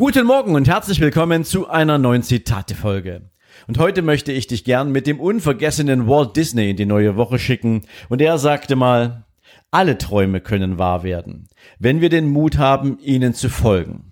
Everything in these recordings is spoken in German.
Guten Morgen und herzlich willkommen zu einer neuen Zitate-Folge. Und heute möchte ich dich gern mit dem unvergessenen Walt Disney in die neue Woche schicken. Und er sagte mal, alle Träume können wahr werden, wenn wir den Mut haben, ihnen zu folgen.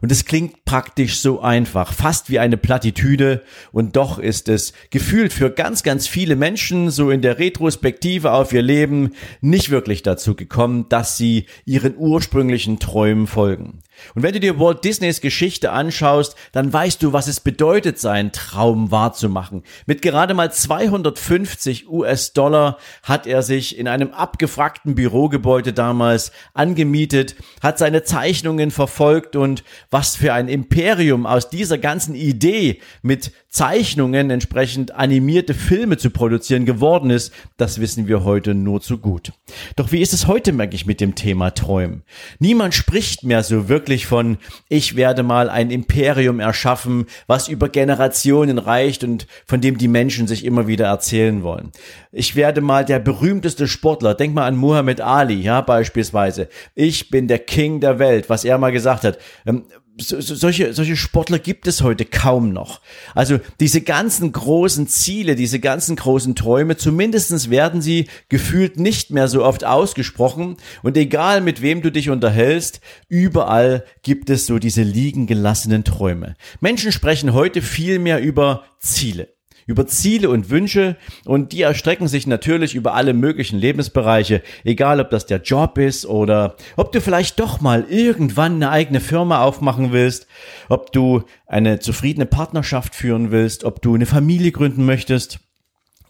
Und es klingt praktisch so einfach, fast wie eine Plattitüde, und doch ist es gefühlt für ganz, ganz viele Menschen so in der Retrospektive auf ihr Leben nicht wirklich dazu gekommen, dass sie ihren ursprünglichen Träumen folgen. Und wenn du dir Walt Disneys Geschichte anschaust, dann weißt du, was es bedeutet, seinen Traum wahrzumachen. Mit gerade mal 250 US-Dollar hat er sich in einem abgefragten Bürogebäude damals angemietet, hat seine Zeichnungen verfolgt und was für ein Imperium aus dieser ganzen Idee mit Zeichnungen entsprechend animierte Filme zu produzieren geworden ist, das wissen wir heute nur zu gut. Doch wie ist es heute, merke ich, mit dem Thema Träumen? Niemand spricht mehr so wirklich von, ich werde mal ein Imperium erschaffen, was über Generationen reicht und von dem die Menschen sich immer wieder erzählen wollen. Ich werde mal der berühmteste Sportler, denk mal an Muhammad Ali, ja, beispielsweise. Ich bin der King der Welt, was er mal gesagt hat. So, solche, solche Sportler gibt es heute kaum noch. Also diese ganzen großen Ziele, diese ganzen großen Träume, zumindestens werden sie gefühlt nicht mehr so oft ausgesprochen. Und egal mit wem du dich unterhältst, überall gibt es so diese liegen gelassenen Träume. Menschen sprechen heute viel mehr über Ziele über Ziele und Wünsche und die erstrecken sich natürlich über alle möglichen Lebensbereiche, egal ob das der Job ist oder ob du vielleicht doch mal irgendwann eine eigene Firma aufmachen willst, ob du eine zufriedene Partnerschaft führen willst, ob du eine Familie gründen möchtest.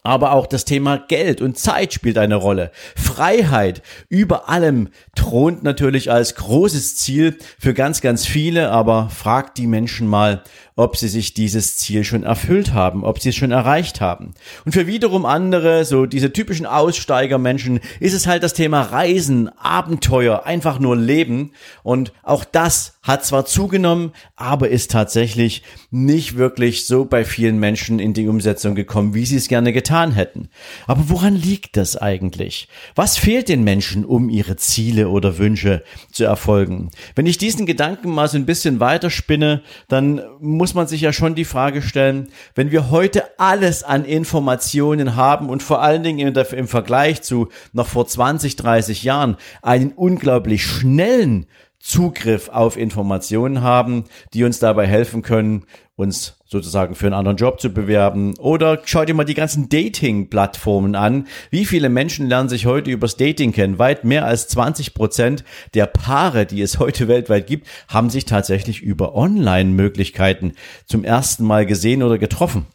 Aber auch das Thema Geld und Zeit spielt eine Rolle. Freiheit über allem thront natürlich als großes Ziel für ganz, ganz viele, aber fragt die Menschen mal, ob sie sich dieses Ziel schon erfüllt haben, ob sie es schon erreicht haben. Und für wiederum andere, so diese typischen Aussteigermenschen, ist es halt das Thema Reisen, Abenteuer, einfach nur Leben. Und auch das hat zwar zugenommen, aber ist tatsächlich nicht wirklich so bei vielen Menschen in die Umsetzung gekommen, wie sie es gerne getan hätten. Aber woran liegt das eigentlich? Was fehlt den Menschen, um ihre Ziele oder Wünsche zu erfolgen? Wenn ich diesen Gedanken mal so ein bisschen weiterspinne, dann muss man sich ja schon die Frage stellen, wenn wir heute alles an Informationen haben und vor allen Dingen im Vergleich zu noch vor 20, 30 Jahren einen unglaublich schnellen Zugriff auf Informationen haben, die uns dabei helfen können, uns sozusagen für einen anderen Job zu bewerben. Oder schau dir mal die ganzen Dating-Plattformen an. Wie viele Menschen lernen sich heute übers Dating kennen? Weit mehr als 20 Prozent der Paare, die es heute weltweit gibt, haben sich tatsächlich über Online-Möglichkeiten zum ersten Mal gesehen oder getroffen.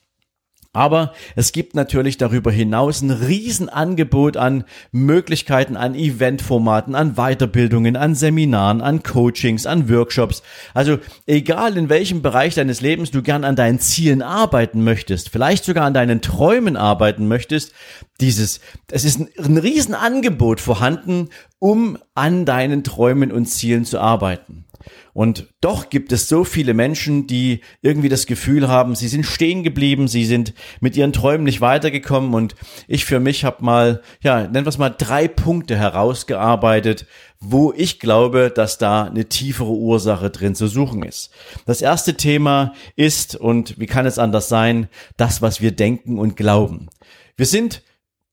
Aber es gibt natürlich darüber hinaus ein Riesenangebot an Möglichkeiten, an Eventformaten, an Weiterbildungen, an Seminaren, an Coachings, an Workshops. Also egal in welchem Bereich deines Lebens du gern an deinen Zielen arbeiten möchtest, vielleicht sogar an deinen Träumen arbeiten möchtest, dieses, es ist ein, Riesenangebot vorhanden, um an deinen Träumen und Zielen zu arbeiten. Und doch gibt es so viele Menschen, die irgendwie das Gefühl haben, sie sind stehen geblieben, sie sind mit ihren Träumen nicht weitergekommen. Und ich für mich habe mal, ja, nennen wir es mal drei Punkte herausgearbeitet, wo ich glaube, dass da eine tiefere Ursache drin zu suchen ist. Das erste Thema ist, und wie kann es anders sein, das, was wir denken und glauben. Wir sind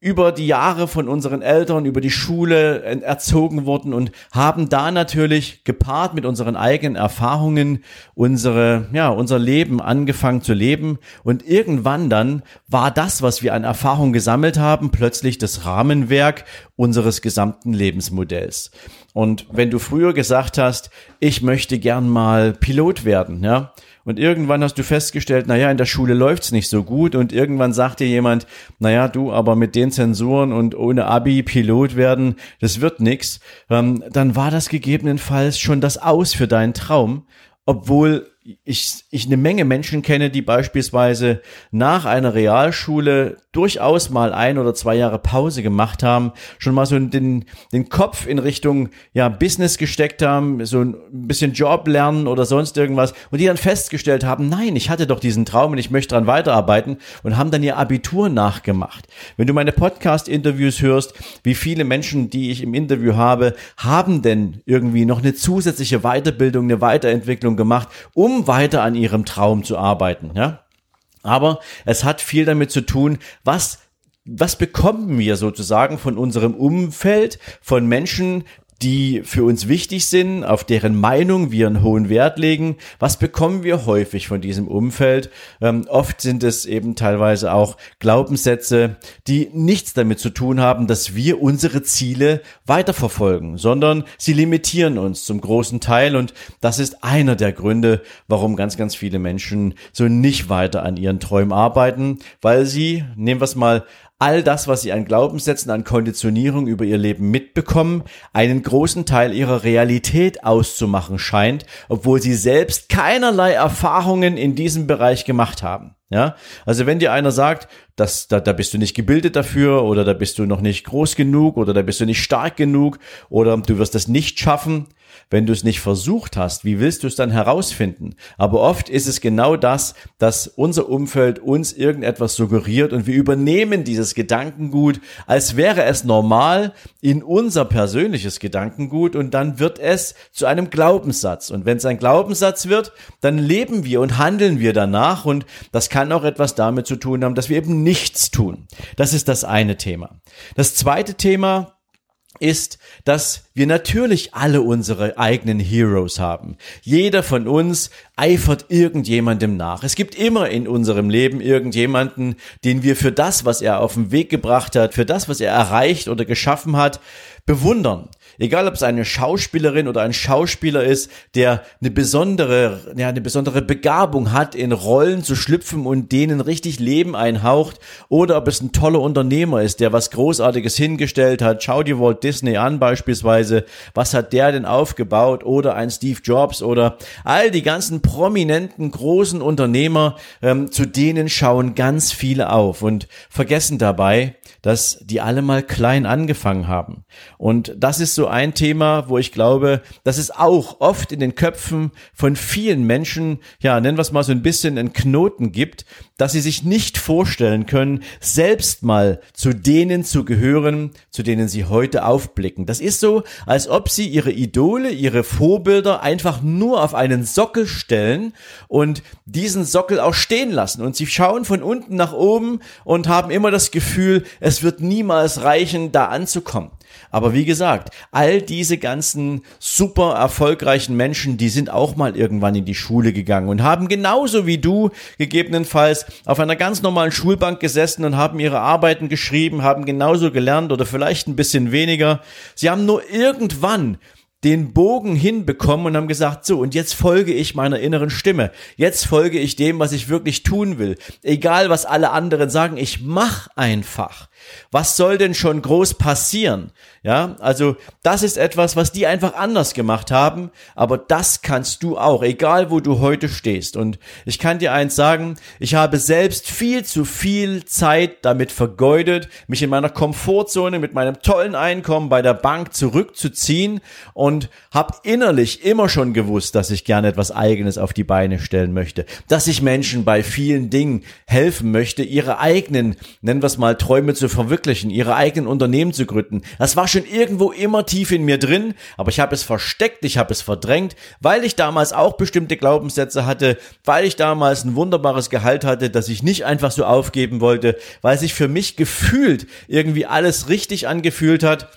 über die Jahre von unseren Eltern, über die Schule erzogen worden und haben da natürlich gepaart mit unseren eigenen Erfahrungen unsere, ja, unser Leben angefangen zu leben. Und irgendwann dann war das, was wir an Erfahrung gesammelt haben, plötzlich das Rahmenwerk unseres gesamten Lebensmodells. Und wenn du früher gesagt hast, ich möchte gern mal Pilot werden, ja, und irgendwann hast du festgestellt, naja, in der Schule läuft's nicht so gut und irgendwann sagt dir jemand, naja, du, aber mit den Zensuren und ohne Abi Pilot werden, das wird nix. Ähm, dann war das gegebenenfalls schon das Aus für deinen Traum, obwohl ich, ich eine Menge Menschen kenne, die beispielsweise nach einer Realschule durchaus mal ein oder zwei Jahre Pause gemacht haben, schon mal so den, den Kopf in Richtung ja, Business gesteckt haben, so ein bisschen Job lernen oder sonst irgendwas und die dann festgestellt haben, nein, ich hatte doch diesen Traum und ich möchte dran weiterarbeiten und haben dann ihr Abitur nachgemacht. Wenn du meine Podcast-Interviews hörst, wie viele Menschen, die ich im Interview habe, haben denn irgendwie noch eine zusätzliche Weiterbildung, eine Weiterentwicklung gemacht, um um weiter an ihrem Traum zu arbeiten, ja. Aber es hat viel damit zu tun, was was bekommen wir sozusagen von unserem Umfeld, von Menschen, die für uns wichtig sind, auf deren Meinung wir einen hohen Wert legen. Was bekommen wir häufig von diesem Umfeld? Ähm, oft sind es eben teilweise auch Glaubenssätze, die nichts damit zu tun haben, dass wir unsere Ziele weiterverfolgen, sondern sie limitieren uns zum großen Teil und das ist einer der Gründe, warum ganz, ganz viele Menschen so nicht weiter an ihren Träumen arbeiten, weil sie, nehmen wir es mal all das, was sie an Glaubenssätzen, an Konditionierung über ihr Leben mitbekommen, einen großen Teil ihrer Realität auszumachen scheint, obwohl sie selbst keinerlei Erfahrungen in diesem Bereich gemacht haben. Ja, also wenn dir einer sagt, dass da, da bist du nicht gebildet dafür oder da bist du noch nicht groß genug oder da bist du nicht stark genug oder du wirst das nicht schaffen, wenn du es nicht versucht hast, wie willst du es dann herausfinden? Aber oft ist es genau das, dass unser Umfeld uns irgendetwas suggeriert und wir übernehmen dieses Gedankengut, als wäre es normal in unser persönliches Gedankengut und dann wird es zu einem Glaubenssatz. Und wenn es ein Glaubenssatz wird, dann leben wir und handeln wir danach und das kann auch etwas damit zu tun haben, dass wir eben nichts tun. Das ist das eine Thema. Das zweite Thema ist, dass wir natürlich alle unsere eigenen Heroes haben. Jeder von uns eifert irgendjemandem nach. Es gibt immer in unserem Leben irgendjemanden, den wir für das, was er auf den Weg gebracht hat, für das, was er erreicht oder geschaffen hat, bewundern. Egal, ob es eine Schauspielerin oder ein Schauspieler ist, der eine besondere, ja, eine besondere Begabung hat, in Rollen zu schlüpfen und denen richtig Leben einhaucht, oder ob es ein toller Unternehmer ist, der was Großartiges hingestellt hat. Schau dir Walt Disney an beispielsweise. Was hat der denn aufgebaut? Oder ein Steve Jobs oder all die ganzen prominenten großen Unternehmer, ähm, zu denen schauen ganz viele auf und vergessen dabei, dass die alle mal klein angefangen haben. Und das ist so ein Thema, wo ich glaube, dass es auch oft in den Köpfen von vielen Menschen, ja, nennen wir es mal so ein bisschen einen Knoten gibt, dass sie sich nicht vorstellen können, selbst mal zu denen zu gehören, zu denen sie heute aufblicken. Das ist so, als ob sie ihre Idole, ihre Vorbilder einfach nur auf einen Sockel stellen und diesen Sockel auch stehen lassen. Und sie schauen von unten nach oben und haben immer das Gefühl, es wird niemals reichen, da anzukommen. Aber wie gesagt, all diese ganzen super erfolgreichen Menschen, die sind auch mal irgendwann in die Schule gegangen und haben genauso wie du gegebenenfalls auf einer ganz normalen Schulbank gesessen und haben ihre Arbeiten geschrieben, haben genauso gelernt oder vielleicht ein bisschen weniger. Sie haben nur irgendwann den Bogen hinbekommen und haben gesagt, so, und jetzt folge ich meiner inneren Stimme. Jetzt folge ich dem, was ich wirklich tun will. Egal, was alle anderen sagen, ich mach einfach. Was soll denn schon groß passieren? Ja, also das ist etwas, was die einfach anders gemacht haben, aber das kannst du auch, egal wo du heute stehst. Und ich kann dir eins sagen, ich habe selbst viel zu viel Zeit damit vergeudet, mich in meiner Komfortzone mit meinem tollen Einkommen bei der Bank zurückzuziehen und habe innerlich immer schon gewusst, dass ich gerne etwas eigenes auf die Beine stellen möchte, dass ich Menschen bei vielen Dingen helfen möchte, ihre eigenen, nennen wir es mal, Träume zu verwirklichen, ihre eigenen Unternehmen zu gründen. Das war schon irgendwo immer tief in mir drin, aber ich habe es versteckt, ich habe es verdrängt, weil ich damals auch bestimmte Glaubenssätze hatte, weil ich damals ein wunderbares Gehalt hatte, das ich nicht einfach so aufgeben wollte, weil sich für mich gefühlt irgendwie alles richtig angefühlt hat.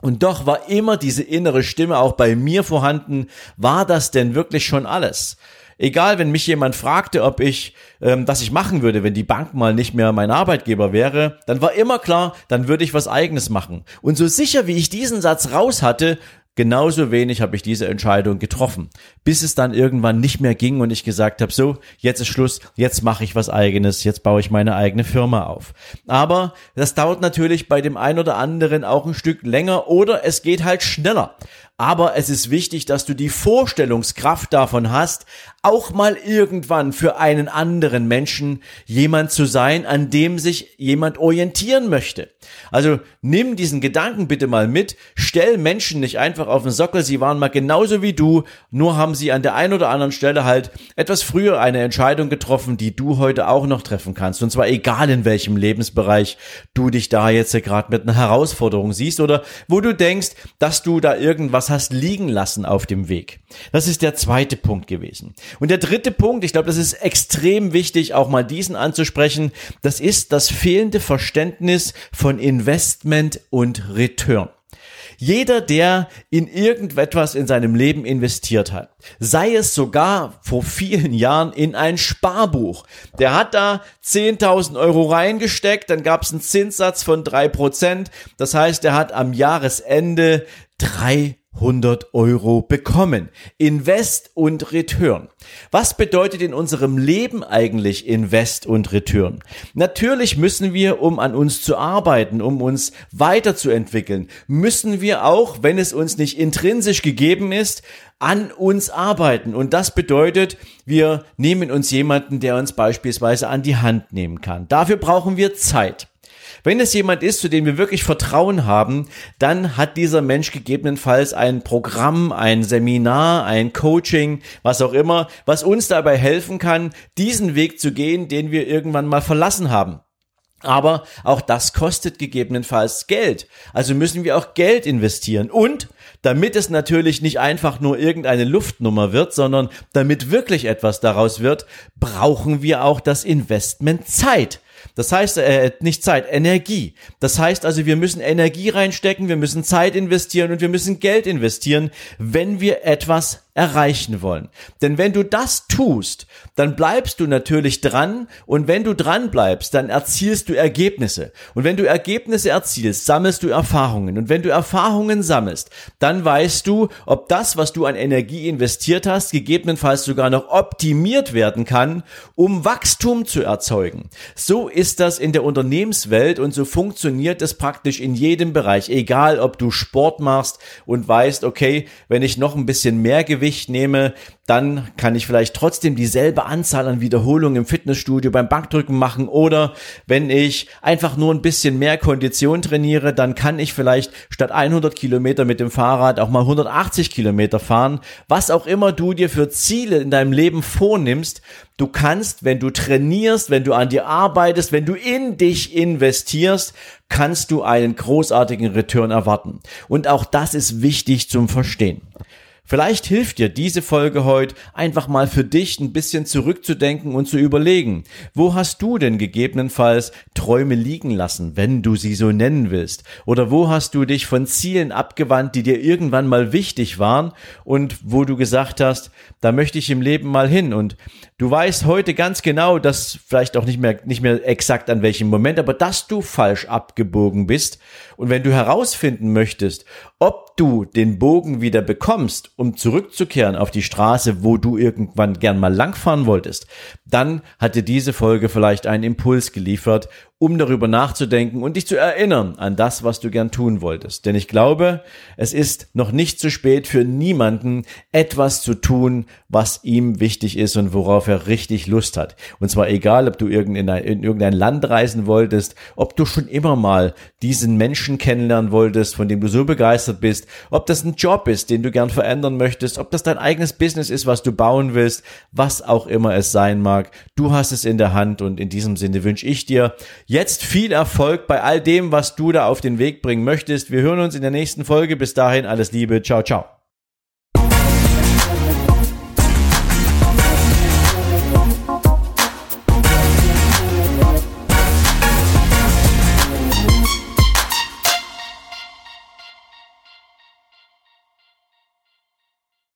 Und doch war immer diese innere Stimme auch bei mir vorhanden, war das denn wirklich schon alles? egal, wenn mich jemand fragte, ob ich, ähm, was ich machen würde, wenn die Bank mal nicht mehr mein Arbeitgeber wäre, dann war immer klar, dann würde ich was eigenes machen. Und so sicher wie ich diesen Satz raus hatte, genauso wenig habe ich diese Entscheidung getroffen, bis es dann irgendwann nicht mehr ging und ich gesagt habe, so, jetzt ist Schluss, jetzt mache ich was eigenes, jetzt baue ich meine eigene Firma auf. Aber das dauert natürlich bei dem einen oder anderen auch ein Stück länger oder es geht halt schneller. Aber es ist wichtig, dass du die Vorstellungskraft davon hast, auch mal irgendwann für einen anderen Menschen jemand zu sein, an dem sich jemand orientieren möchte. Also nimm diesen Gedanken bitte mal mit, stell Menschen nicht einfach auf den Sockel, sie waren mal genauso wie du, nur haben sie an der einen oder anderen Stelle halt etwas früher eine Entscheidung getroffen, die du heute auch noch treffen kannst. Und zwar egal in welchem Lebensbereich du dich da jetzt gerade mit einer Herausforderung siehst oder wo du denkst, dass du da irgendwas hast liegen lassen auf dem Weg. Das ist der zweite Punkt gewesen. Und der dritte Punkt, ich glaube, das ist extrem wichtig, auch mal diesen anzusprechen, das ist das fehlende Verständnis von Investment und Return. Jeder, der in irgendetwas in seinem Leben investiert hat, sei es sogar vor vielen Jahren in ein Sparbuch, der hat da 10.000 Euro reingesteckt, dann gab es einen Zinssatz von drei Prozent, das heißt, er hat am Jahresende drei 100 Euro bekommen. Invest und Return. Was bedeutet in unserem Leben eigentlich Invest und Return? Natürlich müssen wir, um an uns zu arbeiten, um uns weiterzuentwickeln, müssen wir auch, wenn es uns nicht intrinsisch gegeben ist, an uns arbeiten. Und das bedeutet, wir nehmen uns jemanden, der uns beispielsweise an die Hand nehmen kann. Dafür brauchen wir Zeit. Wenn es jemand ist, zu dem wir wirklich Vertrauen haben, dann hat dieser Mensch gegebenenfalls ein Programm, ein Seminar, ein Coaching, was auch immer, was uns dabei helfen kann, diesen Weg zu gehen, den wir irgendwann mal verlassen haben. Aber auch das kostet gegebenenfalls Geld. Also müssen wir auch Geld investieren. Und damit es natürlich nicht einfach nur irgendeine Luftnummer wird, sondern damit wirklich etwas daraus wird, brauchen wir auch das Investment Zeit. Das heißt, äh, nicht Zeit, Energie. Das heißt also, wir müssen Energie reinstecken, wir müssen Zeit investieren und wir müssen Geld investieren, wenn wir etwas erreichen wollen. Denn wenn du das tust, dann bleibst du natürlich dran und wenn du dran bleibst, dann erzielst du Ergebnisse. Und wenn du Ergebnisse erzielst, sammelst du Erfahrungen. Und wenn du Erfahrungen sammelst, dann weißt du, ob das, was du an Energie investiert hast, gegebenenfalls sogar noch optimiert werden kann, um Wachstum zu erzeugen. So ist das in der Unternehmenswelt und so funktioniert es praktisch in jedem Bereich, egal ob du Sport machst und weißt, okay, wenn ich noch ein bisschen mehr Gewicht Gewicht nehme, dann kann ich vielleicht trotzdem dieselbe Anzahl an Wiederholungen im Fitnessstudio beim Bankdrücken machen oder wenn ich einfach nur ein bisschen mehr Kondition trainiere, dann kann ich vielleicht statt 100 Kilometer mit dem Fahrrad auch mal 180 Kilometer fahren. Was auch immer du dir für Ziele in deinem Leben vornimmst, du kannst, wenn du trainierst, wenn du an dir arbeitest, wenn du in dich investierst, kannst du einen großartigen Return erwarten. Und auch das ist wichtig zum Verstehen. Vielleicht hilft dir diese Folge heute einfach mal für dich ein bisschen zurückzudenken und zu überlegen, wo hast du denn gegebenenfalls Träume liegen lassen, wenn du sie so nennen willst? Oder wo hast du dich von Zielen abgewandt, die dir irgendwann mal wichtig waren und wo du gesagt hast, da möchte ich im Leben mal hin und du weißt heute ganz genau, dass vielleicht auch nicht mehr, nicht mehr exakt an welchem Moment, aber dass du falsch abgebogen bist und wenn du herausfinden möchtest, ob du den Bogen wieder bekommst, um zurückzukehren auf die Straße, wo du irgendwann gern mal langfahren wolltest, dann hat dir diese Folge vielleicht einen Impuls geliefert, um darüber nachzudenken und dich zu erinnern an das, was du gern tun wolltest. Denn ich glaube, es ist noch nicht zu spät für niemanden, etwas zu tun, was ihm wichtig ist und worauf er richtig Lust hat. Und zwar egal, ob du in, in irgendein Land reisen wolltest, ob du schon immer mal diesen Menschen kennenlernen wolltest, von dem du so begeistert bist, ob das ein Job ist, den du gern verändern möchtest, ob das dein eigenes Business ist, was du bauen willst, was auch immer es sein mag. Du hast es in der Hand und in diesem Sinne wünsche ich dir Jetzt viel Erfolg bei all dem, was du da auf den Weg bringen möchtest. Wir hören uns in der nächsten Folge. Bis dahin alles Liebe. Ciao, ciao.